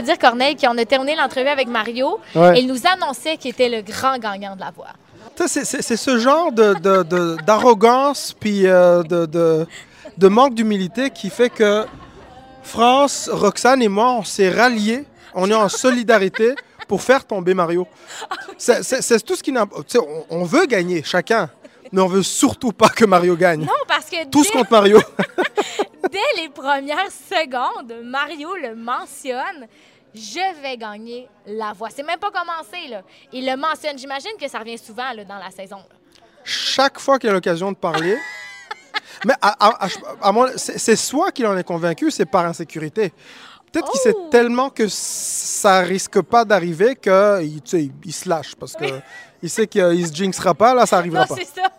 te dire, Corneille, qu'on a terminé l'entrevue avec Mario. Ouais. Et il nous annonçait qu'il était le grand gagnant de la voix. C'est ce genre de- de- de- d'arrogance puis euh, de, de- de manque d'humilité qui fait que France, Roxane et moi, on s'est ralliés, on est en solidarité pour faire tomber Mario. C'est tout ce qui n'a... On, on veut gagner, chacun, mais on veut surtout pas que Mario gagne. Non, parce que Tous dès, contre Mario. les premières secondes, Mario le mentionne. Je vais gagner la voix. C'est même pas commencé, là. Il le mentionne. J'imagine que ça revient souvent là, dans la saison. là. Chaque fois qu'il a l'occasion de parler... Mais à, c'est soit qu'il en est convaincu, c'est par insécurité. Peut-être qu'il sait Oh! tellement que ça risque pas d'arriver qu'il tu sais, il se lâche parce que il sait qu'il se jinxera pas, là, ça arrivera Non, pas. c'est ça.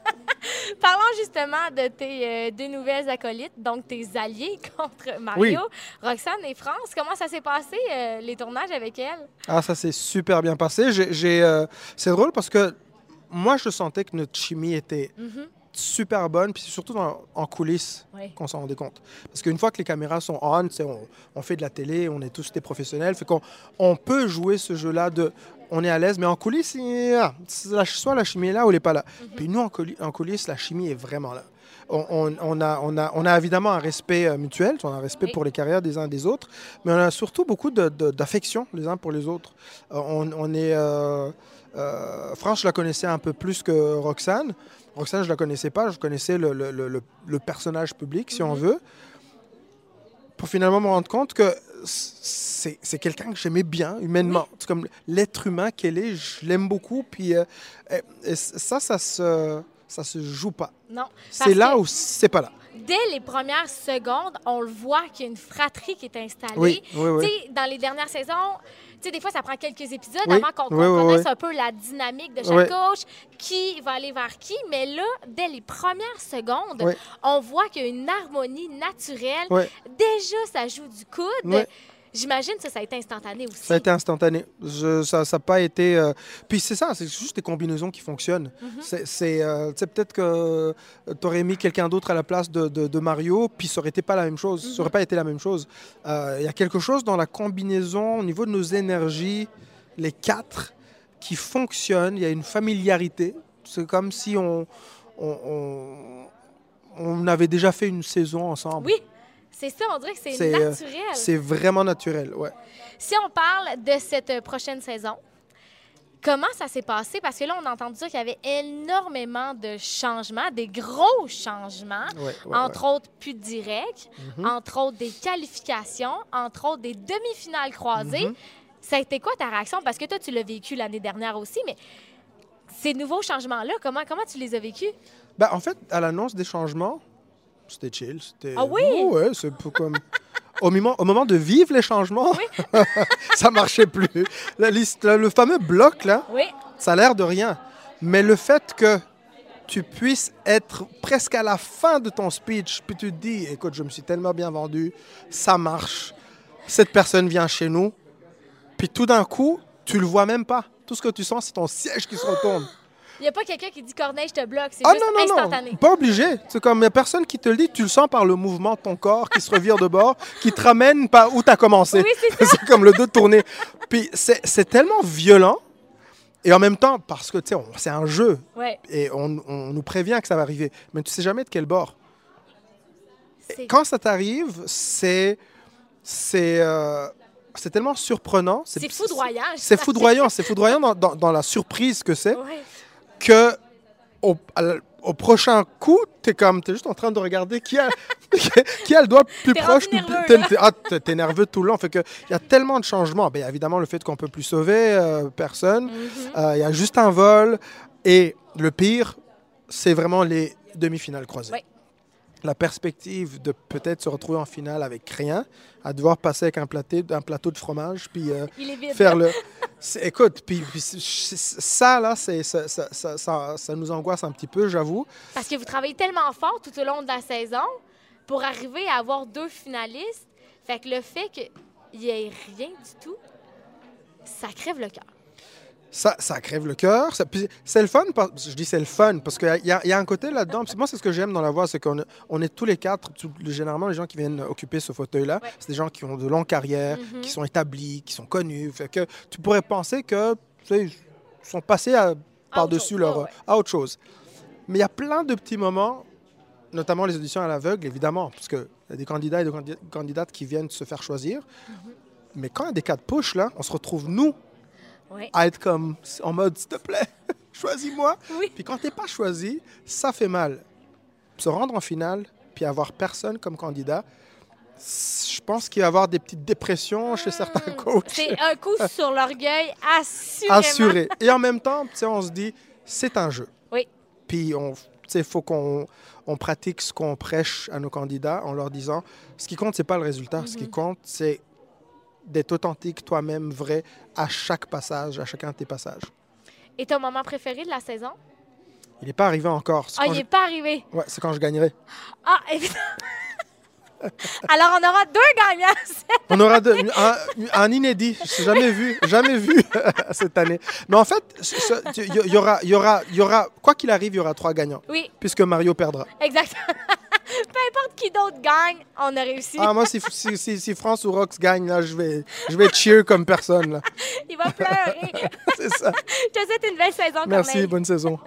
Parlons justement de tes euh, deux nouvelles acolytes, donc tes alliés contre Mario. Roxane et France, comment ça s'est passé, euh, les tournages avec elles? Ah, ça s'est super bien passé. J'ai, euh, c'est drôle parce que moi, je sentais que notre chimie était Mhm. super bonne, puis c'est surtout en coulisses Oui. qu'on s'en rendait compte. Parce qu'une fois que les caméras sont on, on, on fait de la télé, on est tous des professionnels, fait qu'on on peut jouer ce jeu-là de on est à l'aise, mais en coulisses, soit la chimie est là ou elle n'est pas là. Puis nous, en, couli- en coulisses, la chimie est vraiment là. On, on- on a, on, a, on a évidemment un respect euh, mutuel, on a un respect Oui. pour les carrières des uns des autres, mais on a surtout beaucoup d'affection les uns pour les autres. Euh, on, on est... euh, euh, France, je la connaissais un peu plus que Roxane. Roxane, je la connaissais pas, je connaissais le, le- le- le- le personnage public, si on Mhm. veut. Pour finalement me rendre compte que c'est quelqu'un que j'aimais bien, humainement. C'est comme l'être humain qu'elle est, je l'aime beaucoup. Puis euh, et- et ça, ça se, ça se joue pas. Non. C'est là que ou c'est pas là. Dès les premières secondes, on le voit qu'il y a une fratrie qui est installée. Oui, oui, dans les dernières saisons, des fois, ça prend quelques épisodes avant qu'on connaisse un peu la dynamique de chaque coach, qui va aller vers qui. Mais là, dès les premières secondes, on voit qu'il y a une harmonie naturelle. Déjà, ça joue du coude. J'imagine que ça, ça a été instantané aussi. Ça a été instantané. Je- ça n'a pas été. euh, Puis c'est ça, c'est juste des combinaisons qui fonctionnent. Mhm. C'est, c'est, euh, peut-être que tu aurais mis quelqu'un d'autre à la place de, de- de Mario, puis ça aurait été pas la même chose. Ça aurait pas été la même chose. Euh, Il y a quelque chose dans la combinaison au niveau de nos énergies, les quatre, qui fonctionne. Il y a une familiarité. C'est comme si on, on, on- on avait déjà fait une saison ensemble. Oui, c'est ça, on dirait que c'est euh, naturel. C'est vraiment naturel, ouais. Si on parle de cette euh, prochaine saison, comment ça s'est passé? Parce que là, on a entendu dire qu'il y avait énormément de changements, des gros changements, ouais, ouais, entre autres plus directs, Mhm. entre autres des qualifications, entre autres des demi-finales croisées. Mhm. Ça a été quoi ta réaction? Parce que toi, tu l'as vécu l'année dernière aussi, mais ces nouveaux changements-là, comment, comment tu les as vécus? Ben, en fait, à l'annonce des changements, c'était chill. C'était... Ah oui? Oh, ouais, c'est comme... Au moment, au moment de vivre les changements, ça marchait plus. La liste, le fameux bloc, là, Oui. ça a l'air de rien. Mais le fait que tu puisses être presque à la fin de ton speech, puis tu te dis, écoute, je me suis tellement bien vendu, ça marche. Cette personne vient chez nous, puis tout d'un coup, tu le vois même pas. Tout ce que tu sens, c'est ton siège qui se retourne. Il n'y a pas quelqu'un qui dit Corneille, je te bloque. C'est Ah juste non, non, instantané. non, pas obligé. C'est comme, il n'y a personne qui te le dit, tu le sens par le mouvement de ton corps qui se revire de bord, qui te ramène par où tu as commencé. Oui, c'est ça. comme le dos tourné. Puis c'est tellement violent, et en même temps, parce que, tu sais, c'est un jeu, Ouais. et on, on nous prévient que ça va arriver, mais tu sais jamais de quel bord. Quand ça t'arrive, c'est... C'est... euh, c'est tellement surprenant. C'est foudroyant. C'est foudroyant, c'est foudroyant dans, dans- dans la surprise que c'est Ouais. Que au, prochain coup, t'es comme, t'es juste en train de regarder qui a, qui a le doigt plus proche. nerveux, t'es, t'es- ah, nerveux tout le long. Fait que il y a tellement de changements. Ben, évidemment, le fait qu'on peut plus sauver euh, personne. Mhm. Euh, Il y a juste un vol. Et le pire, c'est vraiment les demi-finales croisées. Ouais. La perspective de peut-être se retrouver en finale avec rien, à devoir passer avec un, platé, un plateau de fromage, puis euh, Il est vide. faire le. Écoute, puis, ça, là, c'est, ça, ça, ça, ça- ça nous angoisse un petit peu, j'avoue. Parce que vous travaillez tellement fort tout au long de la saison pour arriver à avoir deux finalistes. Fait que le fait qu'il n'y ait rien du tout, ça crève le cœur. Ça, ça crève le cœur. C'est le fun, je dis c'est le fun, parce qu'il y, y a un côté là-dedans. Moi, c'est ce que j'aime dans la voix, c'est qu'on on est tous les quatre, tout- généralement, les gens qui viennent occuper ce fauteuil-là, Ouais. c'est des gens qui ont de longues carrières, Mhm. qui sont établis, qui sont connus. Fait que tu pourrais penser que tu sais, sont passés par-dessus leur ouais. à autre chose. Mais il y a plein de petits moments, notamment les auditions à l'aveugle, évidemment, parce qu'il y a des candidats et des candi- candidates qui viennent se faire choisir. Mhm. Mais quand il y a des cas de push, là, on se retrouve, nous, À être comme en mode s'il te plaît, choisis-moi. Oui. Puis quand t'es pas choisi, ça fait mal. Se rendre en finale, puis avoir personne comme candidat, je pense qu'il va y avoir des petites dépressions chez certains Hmm. coachs. C'est un coup sur l'orgueil, assurément. Assuré. Et en même temps, on se dit, c'est un jeu. Oui. Puis on, il faut qu'on on pratique ce qu'on prêche à nos candidats en leur disant, ce qui compte, c'est pas le résultat. Ce qui Mhm. compte, c'est d'être authentique, toi-même, vrai, à chaque passage, à chacun de tes passages. Et ton moment préféré de la saison? Il n'est pas arrivé encore. Ah, il je- n'est pas arrivé. Ouais, c'est quand je gagnerai. Ah, évidemment. Alors, on aura deux gagnants. On aura un, un inédit. Jamais vu, jamais vu cette année. Mais en fait, il y, aura, il y aura, il y aura, quoi qu'il arrive, il y aura trois gagnants, Oui, puisque Mario perdra. exactement. Qui d'autre gagne, on a réussi. Ah, moi, si, si, si, si France ou Rox gagne, là, je vais, je vais cheer comme personne. là. Il va pleurer. C'est ça. Je te souhaite une belle saison, Merci, bonne saison.